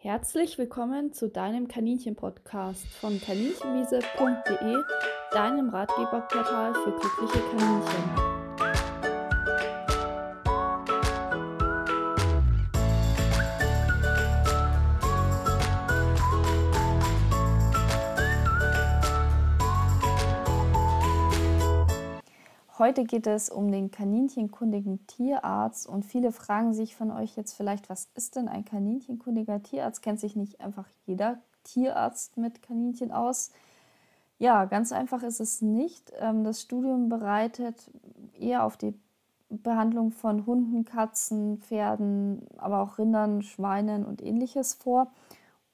Herzlich willkommen zu deinem Kaninchen-Podcast von kaninchenwiese.de, deinem Ratgeberportal für glückliche Kaninchen. Heute geht es um den kaninchenkundigen Tierarzt und viele fragen sich von euch jetzt vielleicht, was ist denn ein kaninchenkundiger Tierarzt? Kennt sich nicht einfach jeder Tierarzt mit Kaninchen aus? Ja, ganz einfach ist es nicht. Ähm, das Studium bereitet eher auf die Behandlung von Hunden, Katzen, Pferden, aber auch Rindern, Schweinen und ähnliches vor.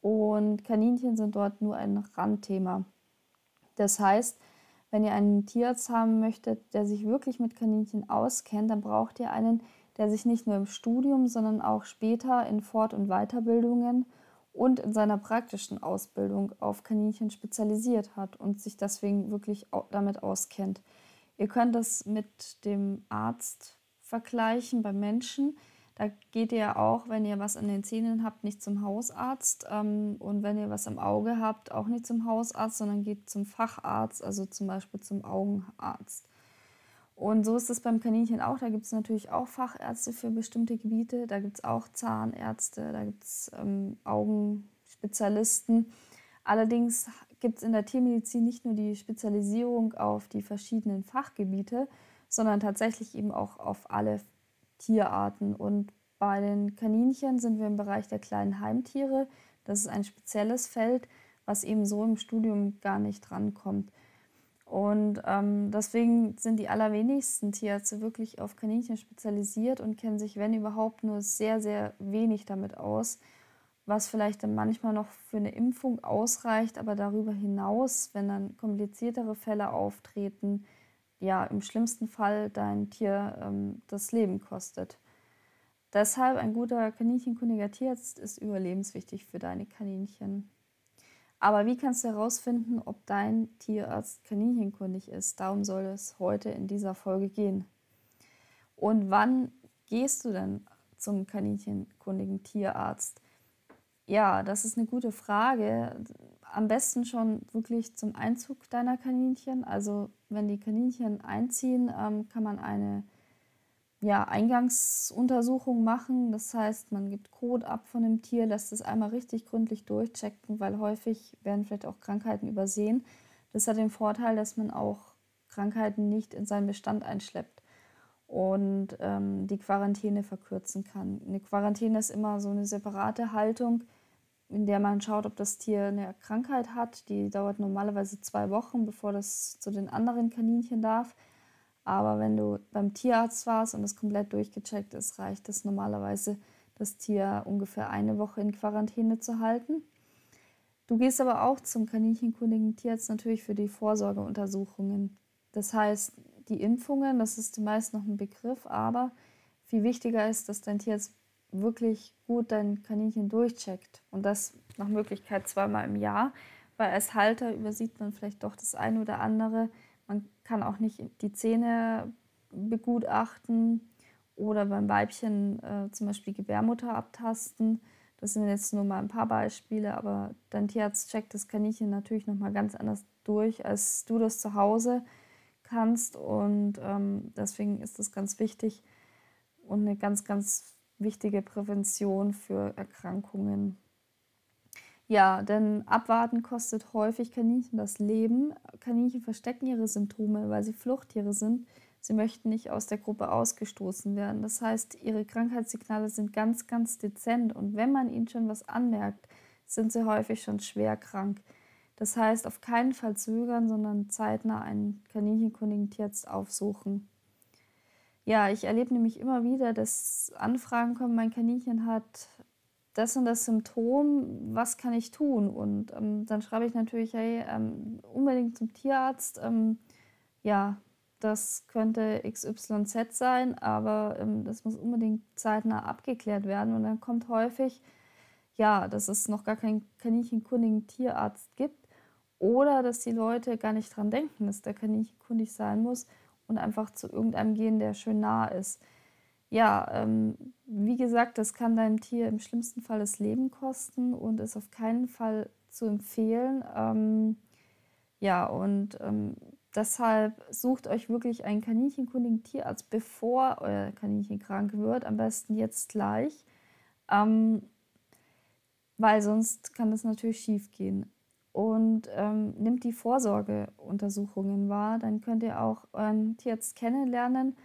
Und Kaninchen sind dort nur ein Randthema. Das heißt, wenn ihr einen Tierarzt haben möchtet, der sich wirklich mit Kaninchen auskennt, dann braucht ihr einen, der sich nicht nur im Studium, sondern auch später in Fort- und Weiterbildungen und in seiner praktischen Ausbildung auf Kaninchen spezialisiert hat und sich deswegen wirklich damit auskennt. Ihr könnt das mit dem Arzt vergleichen beim Menschen. Da geht ihr auch, wenn ihr was an den Zähnen habt, nicht zum Hausarzt. Ähm, und wenn ihr was am Auge habt, auch nicht zum Hausarzt, sondern geht zum Facharzt, also zum Beispiel zum Augenarzt. Und so ist es beim Kaninchen auch. Da gibt es natürlich auch Fachärzte für bestimmte Gebiete. Da gibt es auch Zahnärzte, da gibt es ähm, Augenspezialisten. Allerdings gibt es in der Tiermedizin nicht nur die Spezialisierung auf die verschiedenen Fachgebiete, sondern tatsächlich eben auch auf alle Tierarten. Und bei den Kaninchen sind wir im Bereich der kleinen Heimtiere. Das ist ein spezielles Feld, was eben so im Studium gar nicht drankommt. Und ähm, deswegen sind die allerwenigsten Tierärzte wirklich auf Kaninchen spezialisiert und kennen sich, wenn überhaupt, nur sehr, sehr wenig damit aus, was vielleicht dann manchmal noch für eine Impfung ausreicht, aber darüber hinaus, wenn dann kompliziertere Fälle auftreten, ja im schlimmsten Fall dein Tier ähm, das Leben kostet. Deshalb ein guter kaninchenkundiger Tierarzt ist überlebenswichtig für deine Kaninchen. Aber wie kannst du herausfinden, ob dein Tierarzt kaninchenkundig ist? Darum soll es heute in dieser Folge gehen. Und wann gehst du denn zum kaninchenkundigen Tierarzt? Ja, das ist eine gute Frage. Am besten schon wirklich zum Einzug deiner Kaninchen. Also wenn die Kaninchen einziehen, ähm, kann man eine ja, Eingangsuntersuchung machen. Das heißt, man gibt Kot ab von dem Tier, lässt es einmal richtig gründlich durchchecken, weil häufig werden vielleicht auch Krankheiten übersehen. Das hat den Vorteil, dass man auch Krankheiten nicht in seinen Bestand einschleppt und ähm, die Quarantäne verkürzen kann. Eine Quarantäne ist immer so eine separate Haltung, in der man schaut, ob das Tier eine Krankheit hat. Die dauert normalerweise zwei Wochen, bevor das zu den anderen Kaninchen darf. Aber wenn du beim Tierarzt warst und das komplett durchgecheckt ist, reicht es normalerweise, das Tier ungefähr eine Woche in Quarantäne zu halten. Du gehst aber auch zum kaninchenkundigen Tierarzt natürlich für die Vorsorgeuntersuchungen. Das heißt, die Impfungen, das ist meist noch ein Begriff, aber viel wichtiger ist, dass dein Tierarzt wirklich gut dein Kaninchen durchcheckt. Und das nach Möglichkeit zweimal im Jahr, weil als Halter übersieht man vielleicht doch das eine oder andere. Man kann auch nicht die Zähne begutachten oder beim Weibchen äh, zum Beispiel Gebärmutter abtasten. Das sind jetzt nur mal ein paar Beispiele, aber dein Tierarzt checkt das Kaninchen natürlich nochmal ganz anders durch, als du das zu Hause kannst. Und ähm, deswegen ist das ganz wichtig und eine ganz, ganz wichtige Prävention für Erkrankungen. Ja, denn abwarten kostet häufig Kaninchen das Leben. Kaninchen verstecken ihre Symptome, weil sie Fluchttiere sind. Sie möchten nicht aus der Gruppe ausgestoßen werden. Das heißt, ihre Krankheitssignale sind ganz, ganz dezent und wenn man ihnen schon was anmerkt, sind sie häufig schon schwer krank. Das heißt, auf keinen Fall zögern, sondern zeitnah einen kaninchenkundigen Tierarzt aufsuchen. Ja, ich erlebe nämlich immer wieder, dass Anfragen kommen, mein Kaninchen hat das und das Symptom, was kann ich tun? Und ähm, dann schreibe ich natürlich, hey, ähm, unbedingt zum Tierarzt. Ähm, ja, das könnte XYZ sein, aber ähm, das muss unbedingt zeitnah abgeklärt werden. Und dann kommt häufig, ja, dass es noch gar keinen kaninchenkundigen Tierarzt gibt oder dass die Leute gar nicht dran denken, dass der kaninchenkundig sein muss und einfach zu irgendeinem gehen, der schön nah ist. ja, ähm, wie gesagt, das kann deinem Tier im schlimmsten Fall das Leben kosten und ist auf keinen Fall zu empfehlen. Ähm, ja, und ähm, deshalb sucht euch wirklich einen kaninchenkundigen Tierarzt, bevor euer Kaninchen krank wird. Am besten jetzt gleich, ähm, weil sonst kann das natürlich schief gehen. Und ähm, nimmt die Vorsorgeuntersuchungen wahr, dann könnt ihr auch euren Tierarzt kennenlernen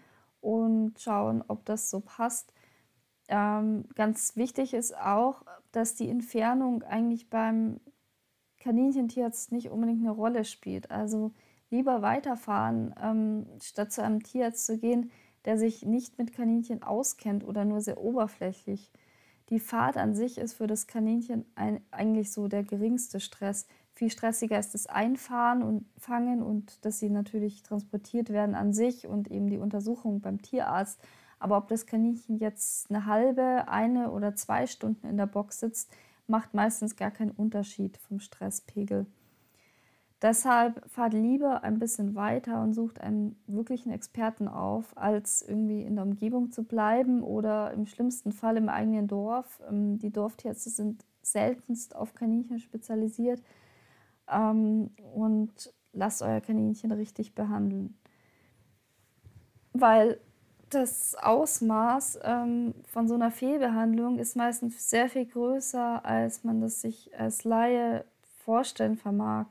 und schauen, ob das so passt. Ähm, ganz wichtig ist auch, dass die Entfernung eigentlich beim Kaninchentierarzt nicht unbedingt eine Rolle spielt. Also lieber weiterfahren, ähm, statt zu einem Tierarzt zu gehen, der sich nicht mit Kaninchen auskennt oder nur sehr oberflächlich. Die Fahrt an sich ist für das Kaninchen ein, eigentlich so der geringste Stress. Viel stressiger ist das Einfahren und Fangen und dass sie natürlich transportiert werden an sich und eben die Untersuchung beim Tierarzt. Aber ob das Kaninchen jetzt eine halbe, eine oder zwei Stunden in der Box sitzt, macht meistens gar keinen Unterschied vom Stresspegel. Deshalb fahrt lieber ein bisschen weiter und sucht einen wirklichen Experten auf, als irgendwie in der Umgebung zu bleiben oder im schlimmsten Fall im eigenen Dorf. Ähm, die Dorftierärzte sind seltenst auf Kaninchen spezialisiert ähm, und lasst euer Kaninchen richtig behandeln. Weil das Ausmaß ähm, von so einer Fehlbehandlung ist meistens sehr viel größer, als man das sich als Laie vorstellen vermag.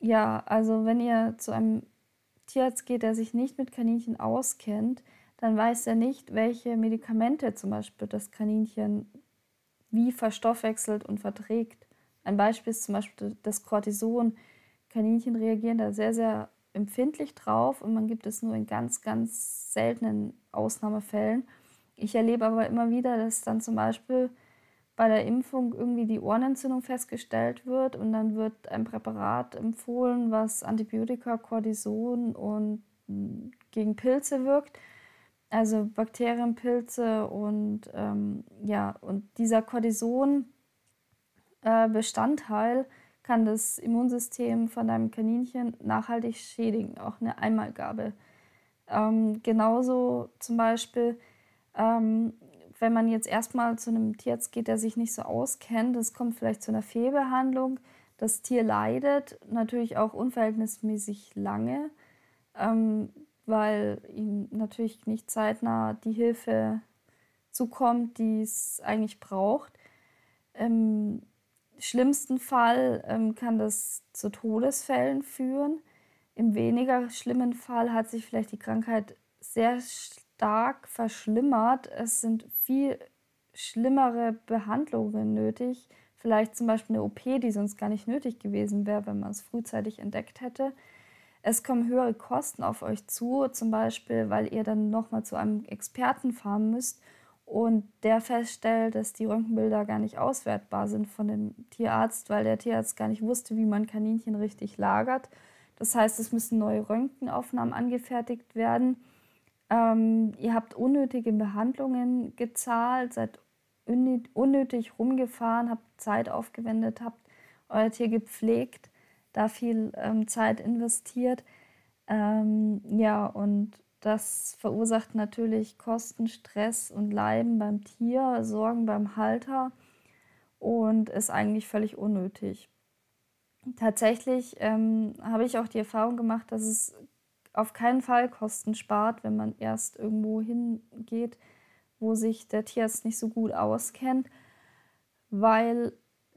Ja, also wenn ihr zu einem Tierarzt geht, der sich nicht mit Kaninchen auskennt, dann weiß er nicht, welche Medikamente zum Beispiel das Kaninchen wie verstoffwechselt und verträgt. Ein Beispiel ist zum Beispiel das Cortison. Kaninchen reagieren da sehr, sehr empfindlich drauf und man gibt es nur in ganz, ganz seltenen Ausnahmefällen. Ich erlebe aber immer wieder, dass dann zum Beispiel bei der Impfung irgendwie die Ohrenentzündung festgestellt wird und dann wird ein Präparat empfohlen, was Antibiotika, Cortison und hm, gegen Pilze wirkt, also Bakterienpilze und ähm, ja, und dieser Cortison-Bestandteil äh, kann das Immunsystem von deinem Kaninchen nachhaltig schädigen, auch eine Einmalgabe. Ähm, genauso zum Beispiel, ähm, wenn man jetzt erstmal zu einem Tierarzt geht, der sich nicht so auskennt, es kommt vielleicht zu einer Fehlbehandlung, das Tier leidet natürlich auch unverhältnismäßig lange, ähm, weil ihm natürlich nicht zeitnah die Hilfe zukommt, die es eigentlich braucht. Ähm, schlimmsten Fall ähm, kann das zu Todesfällen führen. Im weniger schlimmen Fall hat sich vielleicht die Krankheit sehr stark verschlimmert. Es sind viel schlimmere Behandlungen nötig. Vielleicht zum Beispiel eine OP, die sonst gar nicht nötig gewesen wäre, wenn man es frühzeitig entdeckt hätte. Es kommen höhere Kosten auf euch zu, zum Beispiel, weil ihr dann nochmal zu einem Experten fahren müsst und der feststellt, dass die Röntgenbilder gar nicht auswertbar sind von dem Tierarzt, weil der Tierarzt gar nicht wusste, wie man Kaninchen richtig lagert. Das heißt, es müssen neue Röntgenaufnahmen angefertigt werden. Ähm, ihr habt unnötige Behandlungen gezahlt, seid unnötig rumgefahren, habt Zeit aufgewendet, habt euer Tier gepflegt, da viel ähm, Zeit investiert. Ähm, ja, und das verursacht natürlich Kosten, Stress und Leiden beim Tier, Sorgen beim Halter und ist eigentlich völlig unnötig. Tatsächlich ähm, habe ich auch die Erfahrung gemacht, dass es auf keinen Fall Kosten spart, wenn man erst irgendwo hingeht, wo sich der Tierarzt nicht so gut auskennt, weil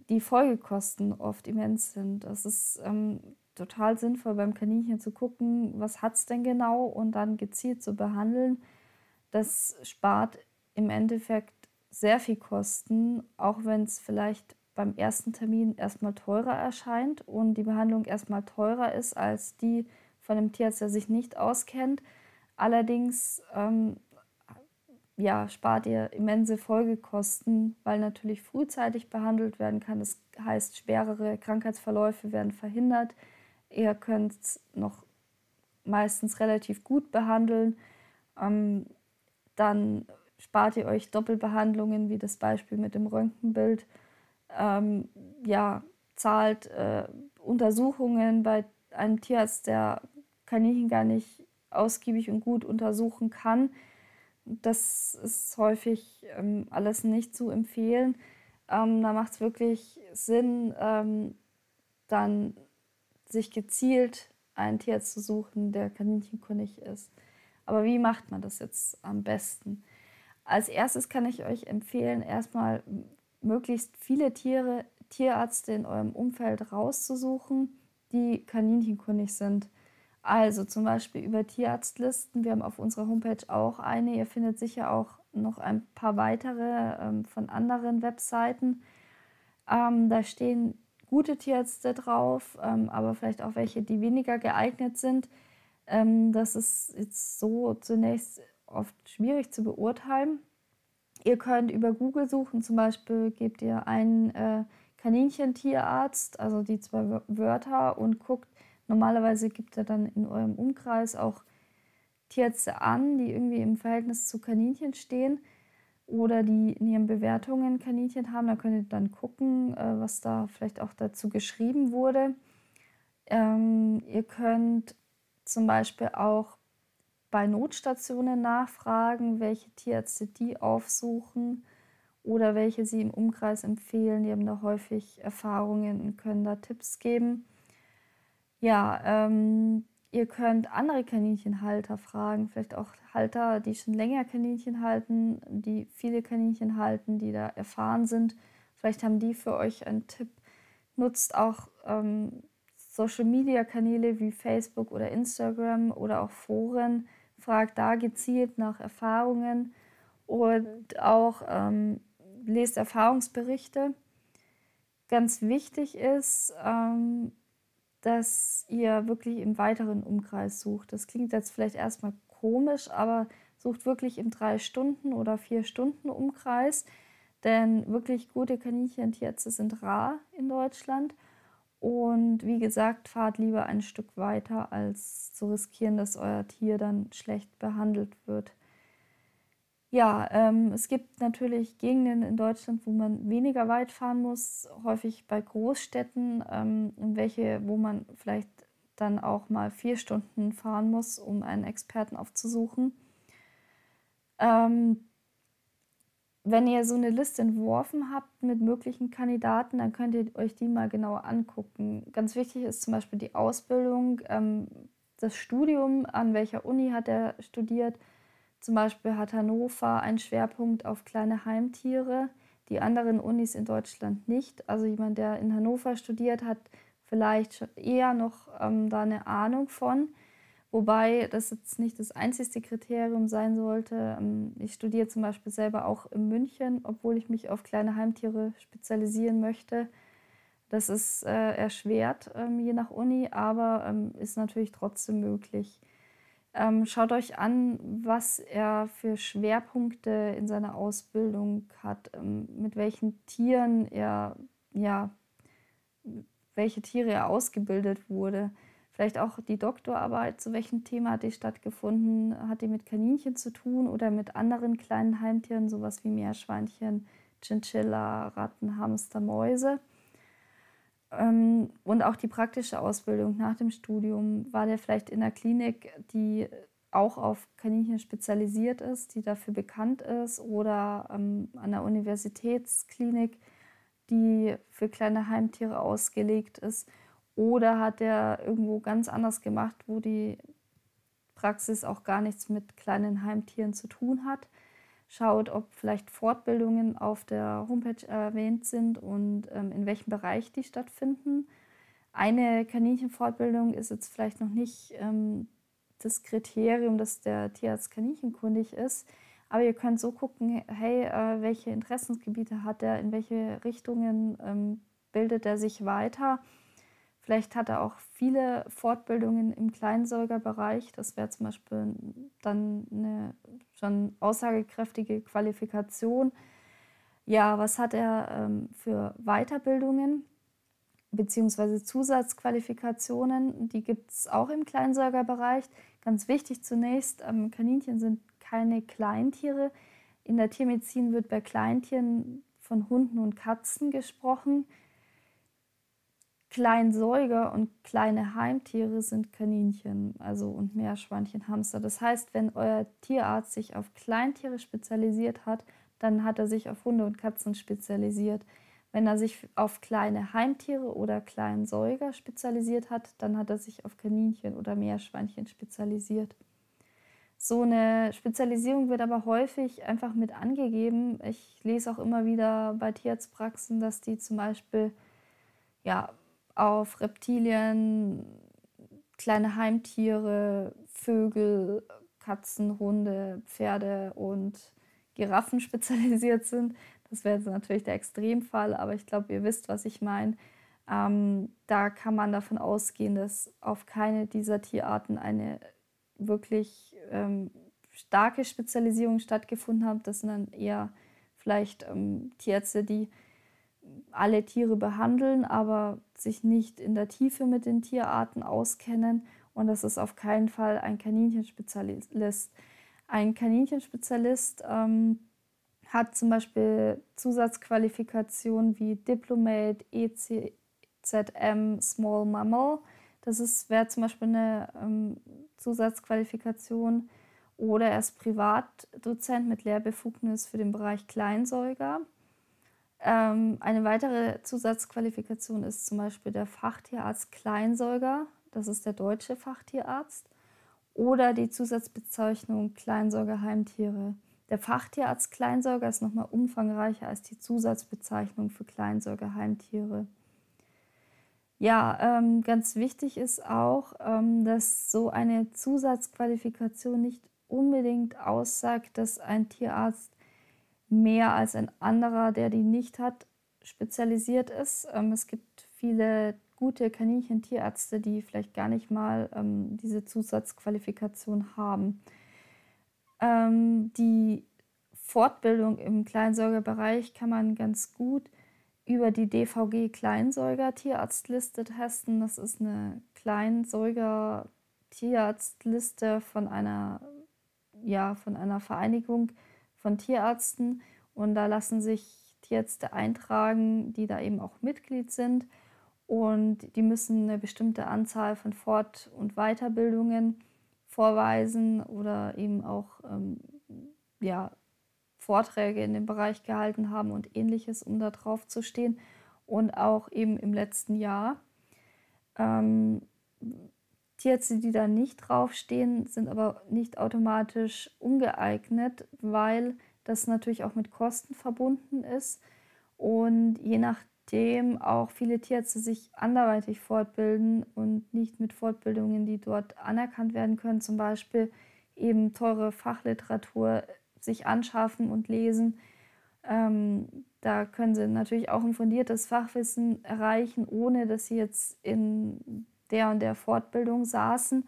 die Folgekosten oft immens sind. Das ist ähm, total sinnvoll beim Kaninchen zu gucken, was hat es denn genau und dann gezielt zu behandeln. Das spart im Endeffekt sehr viel Kosten, auch wenn es vielleicht beim ersten Termin erstmal teurer erscheint und die Behandlung erstmal teurer ist als die von einem Tierarzt, der sich nicht auskennt. Allerdings ähm, ja, spart ihr immense Folgekosten, weil natürlich frühzeitig behandelt werden kann. Das heißt, schwerere Krankheitsverläufe werden verhindert. Ihr könnt es noch meistens relativ gut behandeln. Ähm, dann spart ihr euch Doppelbehandlungen, wie das Beispiel mit dem Röntgenbild. Ähm, ja, zahlt äh, Untersuchungen bei einem Tierarzt, der Kaninchen gar nicht ausgiebig und gut untersuchen kann. das ist häufig ähm, alles nicht zu empfehlen. Ähm, da macht es wirklich Sinn, ähm, dann sich gezielt einen Tierarzt zu suchen, der kaninchenkundig ist. Aber wie macht man das jetzt am besten? Als erstes kann ich euch empfehlen, erstmal möglichst viele Tiere, Tierärzte in eurem Umfeld rauszusuchen, die kaninchenkundig sind. Also zum Beispiel über Tierarztlisten. Wir haben auf unserer Homepage auch eine. Ihr findet sicher auch noch ein paar weitere ähm, von anderen Webseiten. Ähm, da stehen gute Tierärzte drauf, ähm, aber vielleicht auch welche, die weniger geeignet sind. Ähm, das ist jetzt so zunächst oft schwierig zu beurteilen. Ihr könnt über Google suchen, zum Beispiel gebt ihr einen äh, Kaninchentierarzt, also die zwei Wörter und guckt, normalerweise gibt er dann in eurem Umkreis auch Tierärzte an, die irgendwie im Verhältnis zu Kaninchen stehen oder die in ihren Bewertungen Kaninchen haben. Da könnt ihr dann gucken, äh, was da vielleicht auch dazu geschrieben wurde. Ähm, ihr könnt zum Beispiel auch bei Notstationen nachfragen, welche Tierärzte die aufsuchen oder welche sie im Umkreis empfehlen. Die haben da häufig Erfahrungen und können da Tipps geben. Ja, ähm, ihr könnt andere Kaninchenhalter fragen, vielleicht auch Halter, die schon länger Kaninchen halten, die viele Kaninchen halten, die da erfahren sind. Vielleicht haben die für euch einen Tipp. Nutzt auch ähm, Social-Media-Kanäle wie Facebook oder Instagram oder auch Foren. Fragt da gezielt nach Erfahrungen und auch ähm, lest Erfahrungsberichte. Ganz wichtig ist, ähm, dass ihr wirklich im weiteren Umkreis sucht. Das klingt jetzt vielleicht erstmal komisch, aber sucht wirklich im drei Stunden oder vier Stunden Umkreis, denn wirklich gute Kaninchentierärzte sind rar in Deutschland. Und wie gesagt, fahrt lieber ein Stück weiter, als zu riskieren, dass euer Tier dann schlecht behandelt wird. Ja, ähm, es gibt natürlich Gegenden in Deutschland, wo man weniger weit fahren muss, häufig bei Großstädten, ähm, welche, wo man vielleicht dann auch mal vier Stunden fahren muss, um einen Experten aufzusuchen. Ähm, wenn ihr so eine Liste entworfen habt mit möglichen Kandidaten, dann könnt ihr euch die mal genauer angucken. Ganz wichtig ist zum Beispiel die Ausbildung, ähm, das Studium, an welcher Uni hat er studiert zum Beispiel hat Hannover einen Schwerpunkt auf kleine Heimtiere, die anderen Unis in Deutschland nicht. Also jemand, der in Hannover studiert, hat vielleicht eher noch ähm, da eine Ahnung von. Wobei das jetzt nicht das einzigste Kriterium sein sollte. Ähm, ich studiere zum Beispiel selber auch in München, obwohl ich mich auf kleine Heimtiere spezialisieren möchte. Das ist äh, erschwert, ähm, je nach Uni, aber ähm, ist natürlich trotzdem möglich. Ähm, schaut euch an, was er für Schwerpunkte in seiner Ausbildung hat, ähm, mit welchen Tieren er, ja, welche Tiere er ausgebildet wurde. Vielleicht auch die Doktorarbeit, zu welchem Thema hat die stattgefunden? Hat die mit Kaninchen zu tun oder mit anderen kleinen Heimtieren, sowas wie Meerschweinchen, Chinchilla, Ratten, Hamster, Mäuse? Ähm, und auch die praktische Ausbildung nach dem Studium. War der vielleicht in einer Klinik, die auch auf Kaninchen spezialisiert ist, die dafür bekannt ist, oder ähm, an der Universitätsklinik, die für kleine Heimtiere ausgelegt ist? Oder hat er irgendwo ganz anders gemacht, wo die Praxis auch gar nichts mit kleinen Heimtieren zu tun hat? Schaut, ob vielleicht Fortbildungen auf der Homepage erwähnt sind und ähm, in welchem Bereich die stattfinden. Eine Kaninchenfortbildung ist jetzt vielleicht noch nicht ähm, das Kriterium, dass der Tierarzt kaninchenkundig ist, aber ihr könnt so gucken, hey, äh, welche Interessensgebiete hat er, in welche Richtungen ähm, bildet er sich weiter Vielleicht hat er auch viele Fortbildungen im Kleinsäugerbereich. Das wäre zum Beispiel dann eine schon aussagekräftige Qualifikation. Ja, was hat er ähm, für Weiterbildungen bzw. Zusatzqualifikationen? Die gibt es auch im Kleinsäugerbereich. Ganz wichtig zunächst, ähm, Kaninchen sind keine Kleintiere. In der Tiermedizin wird bei Kleintieren von Hunden und Katzen gesprochen. Kleinsäuger und kleine Heimtiere sind Kaninchen, also und Meerschweinchen, Hamster. Das heißt, wenn euer Tierarzt sich auf Kleintiere spezialisiert hat, dann hat er sich auf Hunde und Katzen spezialisiert. Wenn er sich auf kleine Heimtiere oder Kleinsäuger spezialisiert hat, dann hat er sich auf Kaninchen oder Meerschweinchen spezialisiert. So eine Spezialisierung wird aber häufig einfach mit angegeben. Ich lese auch immer wieder bei Tierarztpraxen, dass die zum Beispiel ja, auf Reptilien, kleine Heimtiere, Vögel, Katzen, Hunde, Pferde und Giraffen spezialisiert sind. Das wäre jetzt natürlich der Extremfall, aber ich glaube, ihr wisst, was ich meine. Ähm, da kann man davon ausgehen, dass auf keine dieser Tierarten eine wirklich ähm, starke Spezialisierung stattgefunden hat. Das sind dann eher vielleicht ähm, Tierärzte, die alle Tiere behandeln, aber sich nicht in der Tiefe mit den Tierarten auskennen. Und das ist auf keinen Fall ein Kaninchenspezialist. Ein Kaninchenspezialist ähm, hat zum Beispiel Zusatzqualifikationen wie Diplomate, ECZM, Small Mammal. Das wäre zum Beispiel eine ähm, Zusatzqualifikation. Oder er ist Privatdozent mit Lehrbefugnis für den Bereich Kleinsäuger. Ähm, eine weitere Zusatzqualifikation ist zum Beispiel der Fachtierarzt Kleinsäuger, das ist der deutsche Fachtierarzt, oder die Zusatzbezeichnung Kleinsäugerheimtiere. Der Fachtierarzt Kleinsäuger ist nochmal umfangreicher als die Zusatzbezeichnung für Kleinsäugerheimtiere. Ja, ähm, ganz wichtig ist auch, ähm, dass so eine Zusatzqualifikation nicht unbedingt aussagt, dass ein Tierarzt mehr als ein anderer, der die nicht hat, spezialisiert ist. Ähm, es gibt viele gute Kaninchen-Tierärzte, die vielleicht gar nicht mal ähm, diese Zusatzqualifikation haben. Ähm, die Fortbildung im Kleinsäugerbereich kann man ganz gut über die DVG Kleinsäuger Tierarztliste testen. Das ist eine Kleinsäuger Tierarztliste von einer, ja, von einer Vereinigung, von Tierärzten und da lassen sich Tierärzte eintragen, die da eben auch Mitglied sind und die müssen eine bestimmte Anzahl von Fort- und Weiterbildungen vorweisen oder eben auch ähm, ja, Vorträge in dem Bereich gehalten haben und ähnliches, um da drauf zu stehen. Und auch eben im letzten Jahr. Ähm, Tierärzte, die da nicht draufstehen, sind aber nicht automatisch ungeeignet, weil das natürlich auch mit Kosten verbunden ist und je nachdem auch viele Tierärzte sich anderweitig fortbilden und nicht mit Fortbildungen, die dort anerkannt werden können, zum Beispiel eben teure Fachliteratur sich anschaffen und lesen. Ähm, da können sie natürlich auch ein fundiertes Fachwissen erreichen, ohne dass sie jetzt in der und der Fortbildung saßen.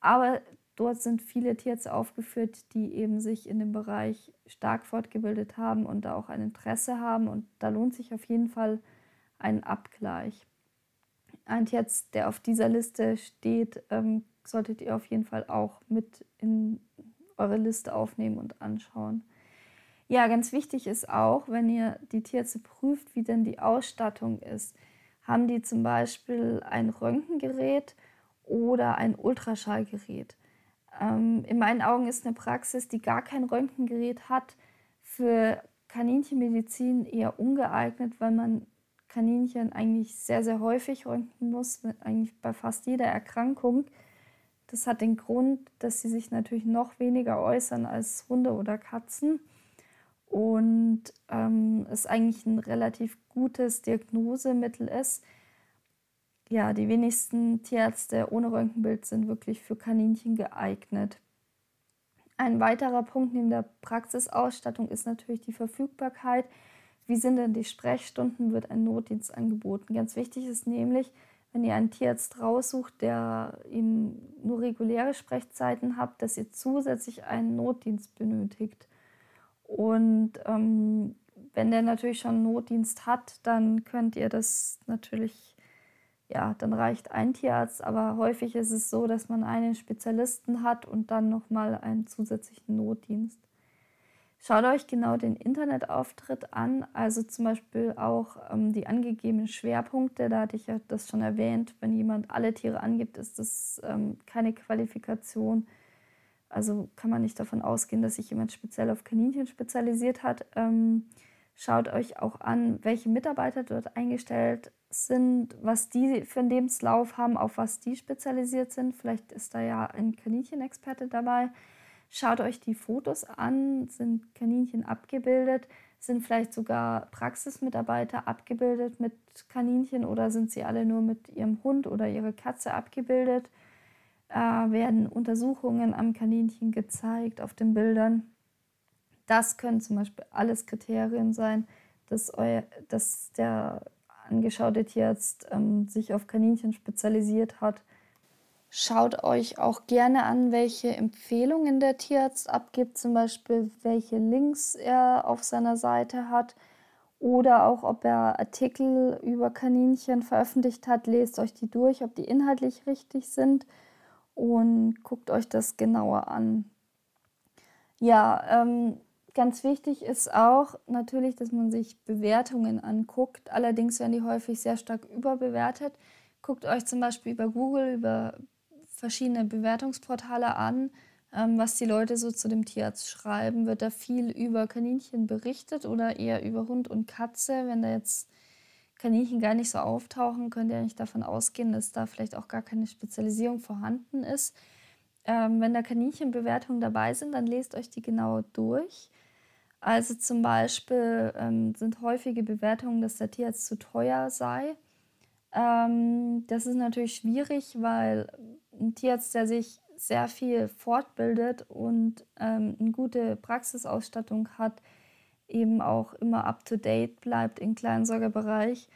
Aber dort sind viele Tierärzte aufgeführt, die eben sich in dem Bereich stark fortgebildet haben und da auch ein Interesse haben. Und da lohnt sich auf jeden Fall ein Abgleich. Ein Tierarzt, der auf dieser Liste steht, ähm, solltet ihr auf jeden Fall auch mit in eure Liste aufnehmen und anschauen. Ja, ganz wichtig ist auch, wenn ihr die Tierärzte prüft, wie denn die Ausstattung ist haben die zum Beispiel ein Röntgengerät oder ein Ultraschallgerät. Ähm, in meinen Augen ist eine Praxis, die gar kein Röntgengerät hat, für Kaninchenmedizin eher ungeeignet, weil man Kaninchen eigentlich sehr, sehr häufig röntgen muss, eigentlich bei fast jeder Erkrankung. Das hat den Grund, dass sie sich natürlich noch weniger äußern als Hunde oder Katzen und ähm, es eigentlich ein relativ gutes Diagnosemittel ist. Ja, die wenigsten Tierärzte ohne Röntgenbild sind wirklich für Kaninchen geeignet. Ein weiterer Punkt neben der Praxisausstattung ist natürlich die Verfügbarkeit. Wie sind denn die Sprechstunden? Wird ein Notdienst angeboten? Ganz wichtig ist nämlich, wenn ihr einen Tierarzt raussucht, der eben nur reguläre Sprechzeiten hat, dass ihr zusätzlich einen Notdienst benötigt. Und ähm, wenn der natürlich schon Notdienst hat, dann könnt ihr das natürlich, ja, dann reicht ein Tierarzt, aber häufig ist es so, dass man einen Spezialisten hat und dann nochmal einen zusätzlichen Notdienst. Schaut euch genau den Internetauftritt an, also zum Beispiel auch ähm, die angegebenen Schwerpunkte. Da hatte ich ja das schon erwähnt. Wenn jemand alle Tiere angibt, ist das ähm, keine Qualifikation. Also kann man nicht davon ausgehen, dass sich jemand speziell auf Kaninchen spezialisiert hat. Ähm, schaut euch auch an, welche Mitarbeiter dort eingestellt sind, was die für einen Lebenslauf haben, auf was die spezialisiert sind. Vielleicht ist da ja ein Kaninchenexperte dabei. Schaut euch die Fotos an, sind Kaninchen abgebildet, sind vielleicht sogar Praxismitarbeiter abgebildet mit Kaninchen oder sind sie alle nur mit ihrem Hund oder ihrer Katze abgebildet? Äh, werden Untersuchungen am Kaninchen gezeigt auf den Bildern? Das können zum Beispiel alles Kriterien sein, dass, euer, dass der angeschaute Tierarzt ähm, sich auf Kaninchen spezialisiert hat Schaut euch auch gerne an, welche Empfehlungen der Tierarzt abgibt, zum Beispiel welche Links er auf seiner Seite hat oder auch ob er Artikel über Kaninchen veröffentlicht hat. Lest euch die durch, ob die inhaltlich richtig sind und guckt euch das genauer an. Ja, ähm, ganz wichtig ist auch natürlich, dass man sich Bewertungen anguckt. Allerdings werden die häufig sehr stark überbewertet. Guckt euch zum Beispiel über Google, über verschiedene Bewertungsportale an, ähm, was die Leute so zu dem Tierarzt schreiben. Wird da viel über Kaninchen berichtet oder eher über Hund und Katze? Wenn da jetzt Kaninchen gar nicht so auftauchen, könnt ihr nicht davon ausgehen, dass da vielleicht auch gar keine Spezialisierung vorhanden ist. Ähm, wenn da Kaninchenbewertungen dabei sind, dann lest euch die genau durch. Also zum Beispiel ähm, sind häufige Bewertungen, dass der Tierarzt zu teuer sei. Ähm, das ist natürlich schwierig, weil ein Tierarzt, der sich sehr viel fortbildet und ähm, eine gute Praxisausstattung hat, eben auch immer up-to-date bleibt im Kleinsorgerbereich,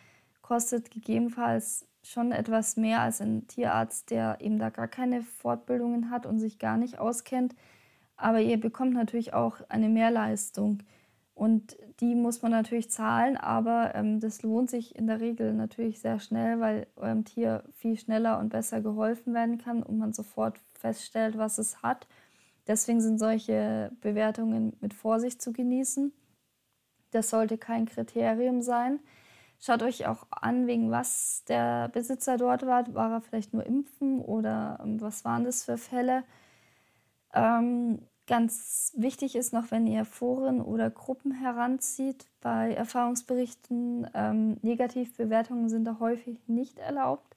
kostet gegebenenfalls schon etwas mehr als ein Tierarzt, der eben da gar keine Fortbildungen hat und sich gar nicht auskennt. Aber ihr bekommt natürlich auch eine Mehrleistung. Und die muss man natürlich zahlen, aber ähm, das lohnt sich in der Regel natürlich sehr schnell, weil eurem Tier viel schneller und besser geholfen werden kann und man sofort feststellt, was es hat. Deswegen sind solche Bewertungen mit Vorsicht zu genießen. Das sollte kein Kriterium sein. Schaut euch auch an, wegen was der Besitzer dort war. War er vielleicht nur impfen oder ähm, was waren das für Fälle? Ähm, Ganz wichtig ist noch, wenn ihr Foren oder Gruppen heranzieht bei Erfahrungsberichten, ähm, Negativbewertungen sind da häufig nicht erlaubt.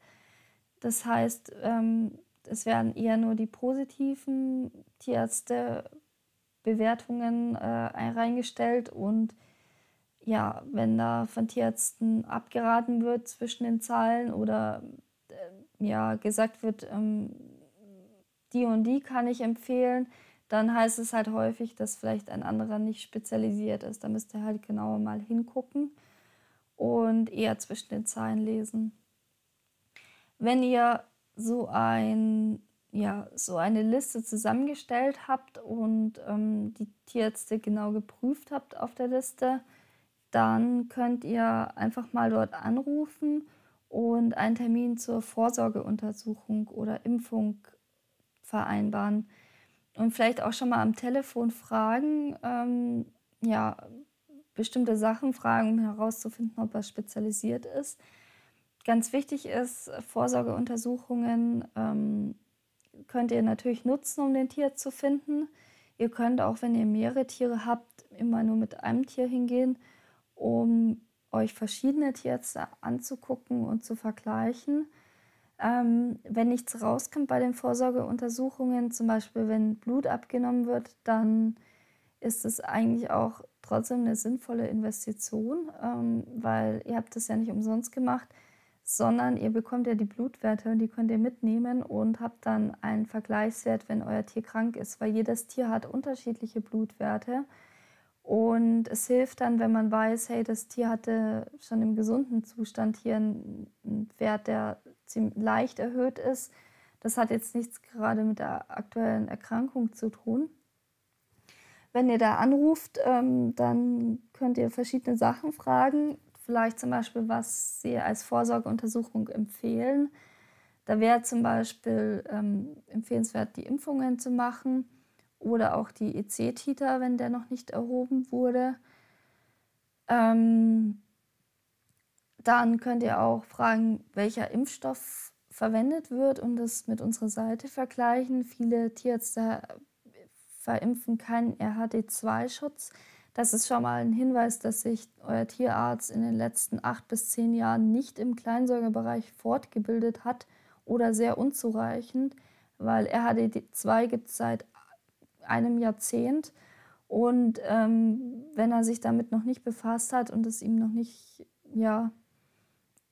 Das heißt, ähm, es werden eher nur die positiven Tierärzte-Bewertungen äh, reingestellt und ja, wenn da von Tierärzten abgeraten wird zwischen den Zahlen oder äh, ja, gesagt wird, ähm, die und die kann ich empfehlen, dann heißt es halt häufig, dass vielleicht ein anderer nicht spezialisiert ist. Da müsst ihr halt genauer mal hingucken und eher zwischen den Zeilen lesen. Wenn ihr so, ein, ja, so eine Liste zusammengestellt habt und ähm, die Tierärzte genau geprüft habt auf der Liste, dann könnt ihr einfach mal dort anrufen und einen Termin zur Vorsorgeuntersuchung oder Impfung vereinbaren und vielleicht auch schon mal am Telefon fragen, ähm, ja, bestimmte Sachen fragen, um herauszufinden, ob er spezialisiert ist. Ganz wichtig ist, Vorsorgeuntersuchungen ähm, könnt ihr natürlich nutzen, um den Tier zu finden. Ihr könnt auch, wenn ihr mehrere Tiere habt, immer nur mit einem Tier hingehen, um euch verschiedene Tierärzte anzugucken und zu vergleichen. Ähm, wenn nichts rauskommt bei den Vorsorgeuntersuchungen, zum Beispiel wenn Blut abgenommen wird, dann ist es eigentlich auch trotzdem eine sinnvolle Investition, ähm, weil ihr habt das ja nicht umsonst gemacht, sondern ihr bekommt ja die Blutwerte und die könnt ihr mitnehmen und habt dann einen Vergleichswert, wenn euer Tier krank ist, weil jedes Tier hat unterschiedliche Blutwerte. Und es hilft dann, wenn man weiß, hey, das Tier hatte schon im gesunden Zustand hier einen Wert, der ziemlich leicht erhöht ist. Das hat jetzt nichts gerade mit der aktuellen Erkrankung zu tun. Wenn ihr da anruft, ähm, dann könnt ihr verschiedene Sachen fragen. Vielleicht zum Beispiel, was Sie als Vorsorgeuntersuchung empfehlen. Da wäre zum Beispiel ähm, empfehlenswert, die Impfungen zu machen oder auch die EC-Titer, wenn der noch nicht erhoben wurde. Ähm, dann könnt ihr auch fragen, welcher Impfstoff verwendet wird und das mit unserer Seite vergleichen. Viele Tierärzte verimpfen keinen RHD2-Schutz. Das ist schon mal ein Hinweis, dass sich euer Tierarzt in den letzten acht bis zehn Jahren nicht im Kleinsäugerbereich fortgebildet hat oder sehr unzureichend, weil RHD2 gibt es seit einem Jahrzehnt. Und ähm, wenn er sich damit noch nicht befasst hat und es ihm noch nicht ja,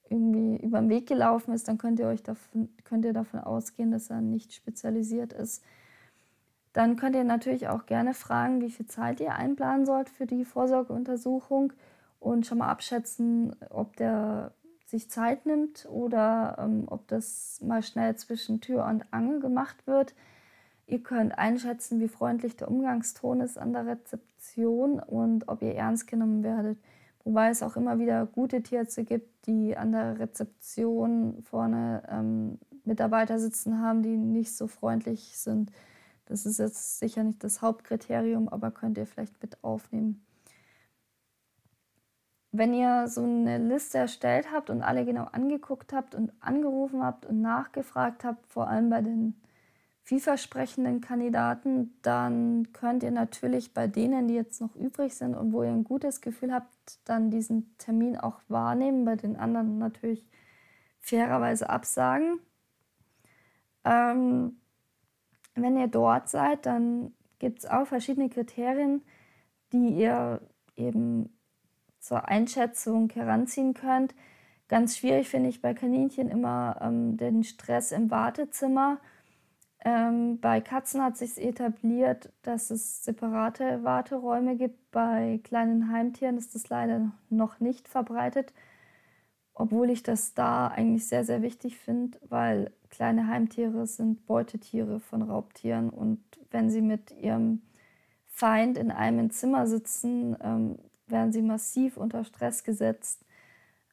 irgendwie über den Weg gelaufen ist, dann könnt ihr euch davon, könnt ihr davon ausgehen, dass er nicht spezialisiert ist. Dann könnt ihr natürlich auch gerne fragen, wie viel Zeit ihr einplanen sollt für die Vorsorgeuntersuchung und schon mal abschätzen, ob der sich Zeit nimmt oder ähm, ob das mal schnell zwischen Tür und Angel gemacht wird. Ihr könnt einschätzen, wie freundlich der Umgangston ist an der Rezeption und ob ihr ernst genommen werdet. Wobei es auch immer wieder gute Tierärzte gibt, die an der Rezeption vorne ähm, Mitarbeiter sitzen haben, die nicht so freundlich sind. Das ist jetzt sicher nicht das Hauptkriterium, aber könnt ihr vielleicht mit aufnehmen. Wenn ihr so eine Liste erstellt habt und alle genau angeguckt habt und angerufen habt und nachgefragt habt, vor allem bei den vielversprechenden Kandidaten, dann könnt ihr natürlich bei denen, die jetzt noch übrig sind und wo ihr ein gutes Gefühl habt, dann diesen Termin auch wahrnehmen, bei den anderen natürlich fairerweise absagen. Ähm, wenn ihr dort seid, dann gibt es auch verschiedene Kriterien, die ihr eben zur Einschätzung heranziehen könnt. Ganz schwierig finde ich bei Kaninchen immer ähm, den Stress im Wartezimmer ähm, bei Katzen hat sich etabliert, dass es separate Warteräume gibt. Bei kleinen Heimtieren ist das leider noch nicht verbreitet, obwohl ich das da eigentlich sehr, sehr wichtig finde, weil kleine Heimtiere sind Beutetiere von Raubtieren und wenn sie mit ihrem Feind in einem Zimmer sitzen, ähm, werden sie massiv unter Stress gesetzt.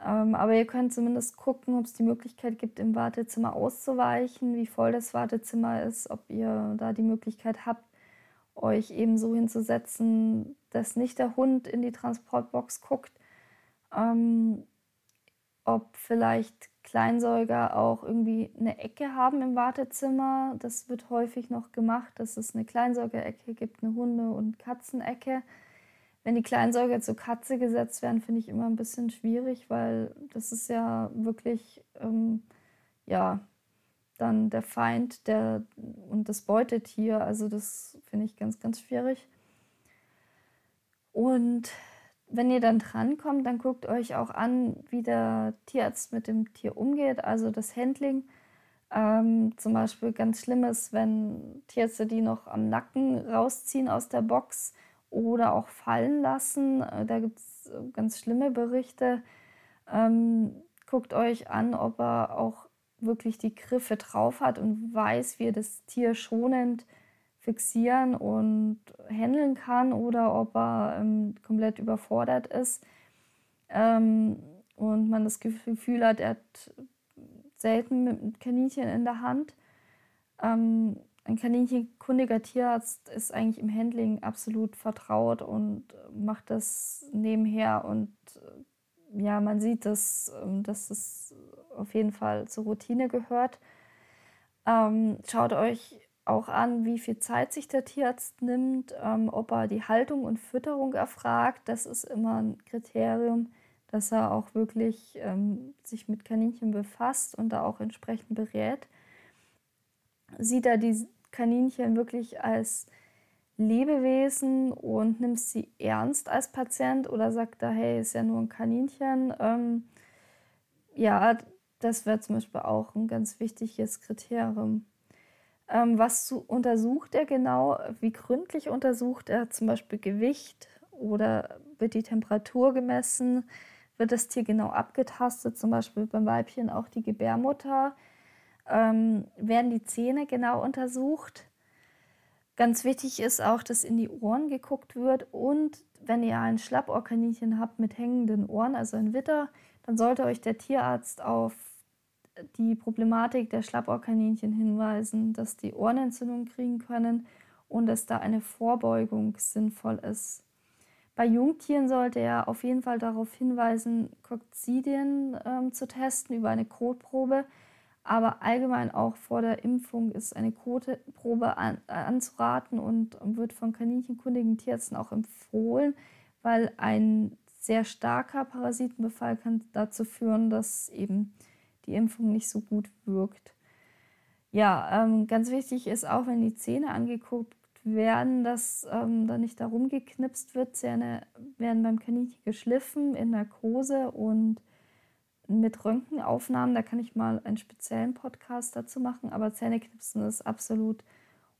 Ähm, aber ihr könnt zumindest gucken, ob es die Möglichkeit gibt, im Wartezimmer auszuweichen, wie voll das Wartezimmer ist, ob ihr da die Möglichkeit habt, euch eben so hinzusetzen, dass nicht der Hund in die Transportbox guckt. Ähm, ob vielleicht Kleinsäuger auch irgendwie eine Ecke haben im Wartezimmer. Das wird häufig noch gemacht, dass es eine Kleinsäugerecke gibt, eine Hunde- und Katzenecke wenn die Kleinsäuger zur Katze gesetzt werden, finde ich immer ein bisschen schwierig, weil das ist ja wirklich, ähm, ja, dann der Feind der, und das Beutetier. Also das finde ich ganz, ganz schwierig. Und wenn ihr dann drankommt, dann guckt euch auch an, wie der Tierarzt mit dem Tier umgeht, also das Handling. Ähm, zum Beispiel ganz schlimm ist, wenn Tierärzte die noch am Nacken rausziehen aus der Box oder auch fallen lassen. Äh, da gibt es äh, ganz schlimme Berichte. Ähm, guckt euch an, ob er auch wirklich die Griffe drauf hat und weiß, wie er das Tier schonend fixieren und handeln kann oder ob er ähm, komplett überfordert ist ähm, und man das Gefühl hat, er hat selten mit Kaninchen in der Hand. Ähm, ein kaninchenkundiger Tierarzt ist eigentlich im Handling absolut vertraut und macht das nebenher. Und äh, ja, man sieht, dass, ähm, dass es auf jeden Fall zur Routine gehört. Ähm, schaut euch auch an, wie viel Zeit sich der Tierarzt nimmt, ähm, ob er die Haltung und Fütterung erfragt. Das ist immer ein Kriterium, dass er auch wirklich ähm, sich mit Kaninchen befasst und da auch entsprechend berät. Sieht er die Kaninchen wirklich als Lebewesen und nimmst sie ernst als Patient oder sagt da, hey, ist ja nur ein Kaninchen. Ähm, ja, das wäre zum Beispiel auch ein ganz wichtiges Kriterium. Ähm, was untersucht er genau? Wie gründlich untersucht er zum Beispiel Gewicht oder wird die Temperatur gemessen? Wird das Tier genau abgetastet? Zum Beispiel beim Weibchen auch die Gebärmutter ähm, werden die Zähne genau untersucht. Ganz wichtig ist auch, dass in die Ohren geguckt wird und wenn ihr ein Schlappohrkaninchen habt mit hängenden Ohren, also ein Witter, dann sollte euch der Tierarzt auf die Problematik der Schlappohrkaninchen hinweisen, dass die Ohrenentzündung kriegen können und dass da eine Vorbeugung sinnvoll ist. Bei Jungtieren sollte er auf jeden Fall darauf hinweisen, Kokzidien ähm, zu testen über eine Kotprobe. Aber allgemein auch vor der Impfung ist eine Kotprobe an, äh, anzuraten und wird von kaninchenkundigen Tierärzten auch empfohlen, weil ein sehr starker Parasitenbefall kann dazu führen, dass eben die Impfung nicht so gut wirkt. Ja, ähm, ganz wichtig ist auch, wenn die Zähne angeguckt werden, dass ähm, da nicht darum geknipst wird. Zähne werden beim Kaninchen geschliffen in Narkose und mit Röntgenaufnahmen. Da kann ich mal einen speziellen Podcast dazu machen, aber Zähneknipsen ist absolut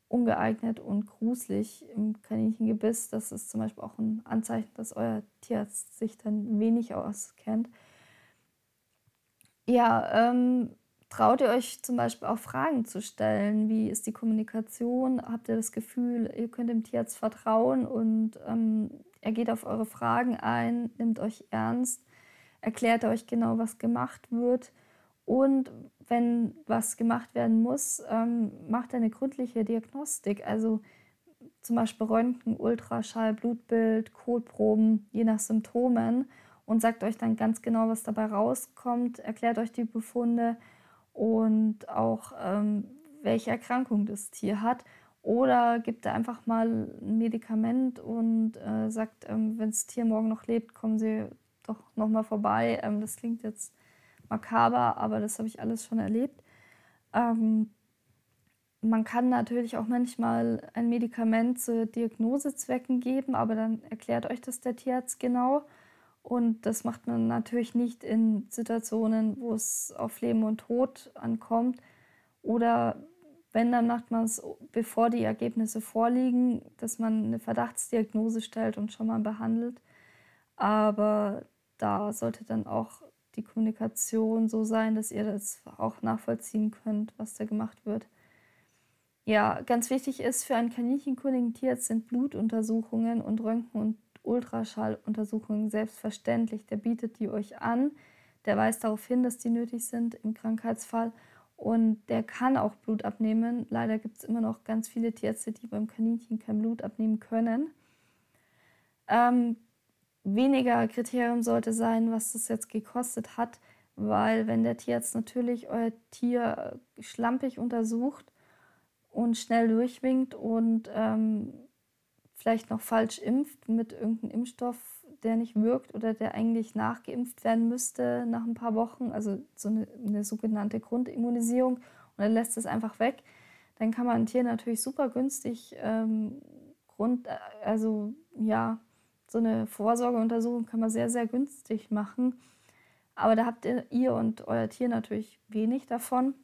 ungeeignet und gruselig im Kaninchengebiss. Das ist zum Beispiel auch ein Anzeichen, dass euer Tierarzt sich dann wenig auskennt. Ja, ähm, Traut ihr euch zum Beispiel auch Fragen zu stellen? Wie ist die Kommunikation? Habt ihr das Gefühl, ihr könnt dem Tierarzt vertrauen und ähm, er geht auf eure Fragen ein, nimmt euch ernst, erklärt euch genau, was gemacht wird und wenn was gemacht werden muss, ähm, macht er eine gründliche Diagnostik. Also zum Beispiel Röntgen, Ultraschall, Blutbild, Kotproben, je nach Symptomen und sagt euch dann ganz genau, was dabei rauskommt, erklärt euch die Befunde und auch ähm, welche Erkrankung das Tier hat. Oder gibt er einfach mal ein Medikament und äh, sagt, ähm, wenn das Tier morgen noch lebt, kommen Sie doch nochmal vorbei. Ähm, das klingt jetzt makaber, aber das habe ich alles schon erlebt. Ähm, man kann natürlich auch manchmal ein Medikament zu Diagnosezwecken geben, aber dann erklärt euch das der Tierarzt genau. Und das macht man natürlich nicht in Situationen, wo es auf Leben und Tod ankommt. Oder wenn, dann macht man es, bevor die Ergebnisse vorliegen, dass man eine Verdachtsdiagnose stellt und schon mal behandelt. Aber da sollte dann auch die Kommunikation so sein, dass ihr das auch nachvollziehen könnt, was da gemacht wird. Ja, ganz wichtig ist für einen kaninchenkundigen Tierarzt sind Blutuntersuchungen und Röntgen- und Ultraschalluntersuchungen selbstverständlich. Der bietet die euch an. Der weist darauf hin, dass die nötig sind im Krankheitsfall. Und der kann auch Blut abnehmen. Leider gibt es immer noch ganz viele Tierärzte, die beim Kaninchen kein Blut abnehmen können. Ähm, weniger Kriterium sollte sein, was das jetzt gekostet hat, weil wenn der Tierarzt natürlich euer Tier schlampig untersucht und schnell durchwinkt und ähm, vielleicht noch falsch impft mit irgendeinem Impfstoff, der nicht wirkt oder der eigentlich nachgeimpft werden müsste nach ein paar Wochen, also so eine, eine sogenannte Grundimmunisierung, und er lässt es einfach weg, dann kann man ein Tier natürlich super günstig ähm, Grund, also ja, so eine Vorsorgeuntersuchung kann man sehr, sehr günstig machen. Aber da habt ihr, ihr und euer Tier natürlich wenig davon,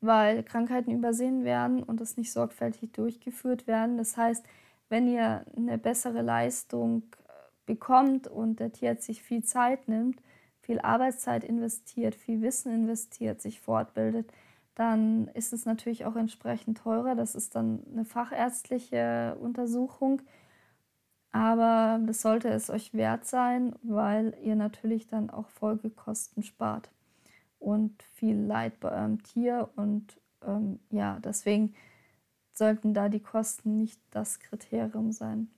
weil Krankheiten übersehen werden und das nicht sorgfältig durchgeführt werden. Das heißt, wenn ihr eine bessere Leistung äh, bekommt und der Tierarzt sich viel Zeit nimmt, viel Arbeitszeit investiert, viel Wissen investiert, sich fortbildet, dann ist es natürlich auch entsprechend teurer. Das ist dann eine fachärztliche Untersuchung. Aber das sollte es euch wert sein, weil ihr natürlich dann auch Folgekosten spart und viel Leid bei eurem Tier. Und ähm, ja, deswegen sollten da die Kosten nicht das Kriterium sein.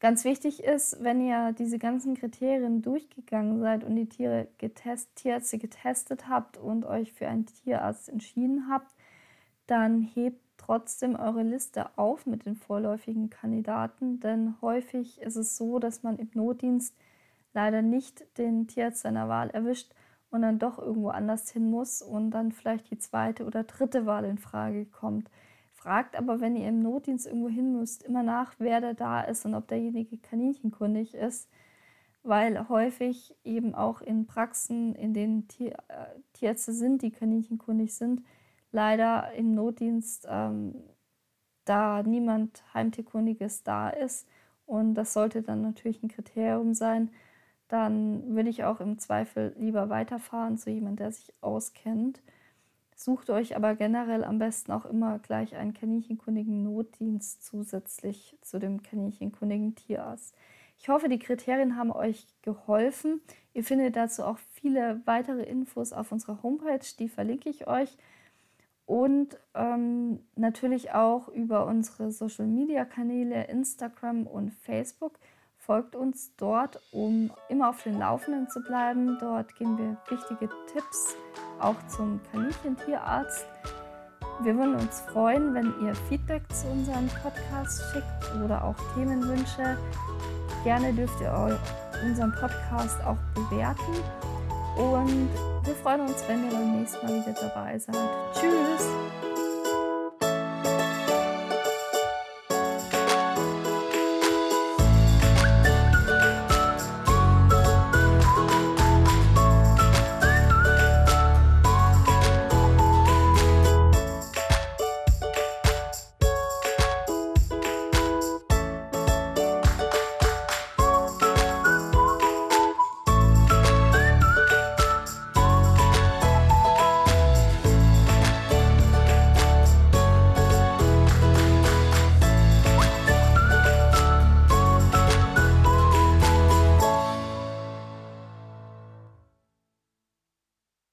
Ganz wichtig ist, wenn ihr diese ganzen Kriterien durchgegangen seid und die Tiere getest, Tierärzte getestet habt und euch für einen Tierarzt entschieden habt, dann hebt trotzdem eure Liste auf mit den vorläufigen Kandidaten, denn häufig ist es so, dass man im Notdienst leider nicht den Tierarzt seiner Wahl erwischt und dann doch irgendwo anders hin muss und dann vielleicht die zweite oder dritte Wahl in Frage kommt. Fragt aber, wenn ihr im Notdienst irgendwo hin müsst, immer nach, wer da da ist und ob derjenige kaninchenkundig ist, weil häufig eben auch in Praxen, in denen Tier, äh, Tierärzte sind, die kaninchenkundig sind, leider im Notdienst ähm, da niemand Heimtierkundiges da ist. Und das sollte dann natürlich ein Kriterium sein, dann würde ich auch im Zweifel lieber weiterfahren zu jemandem, der sich auskennt. Sucht euch aber generell am besten auch immer gleich einen kaninchenkundigen Notdienst zusätzlich zu dem kaninchenkundigen Tierarzt. Ich hoffe, die Kriterien haben euch geholfen. Ihr findet dazu auch viele weitere Infos auf unserer Homepage, die verlinke ich euch. Und ähm, natürlich auch über unsere Social-Media-Kanäle Instagram und Facebook. Folgt uns dort, um immer auf den Laufenden zu bleiben. Dort geben wir wichtige Tipps auch zum Kaninchentierarzt. Wir würden uns freuen, wenn ihr Feedback zu unserem Podcast schickt oder auch Themenwünsche. Gerne dürft ihr unseren Podcast auch bewerten. Und wir freuen uns, wenn ihr beim nächsten Mal wieder dabei seid. Tschüss!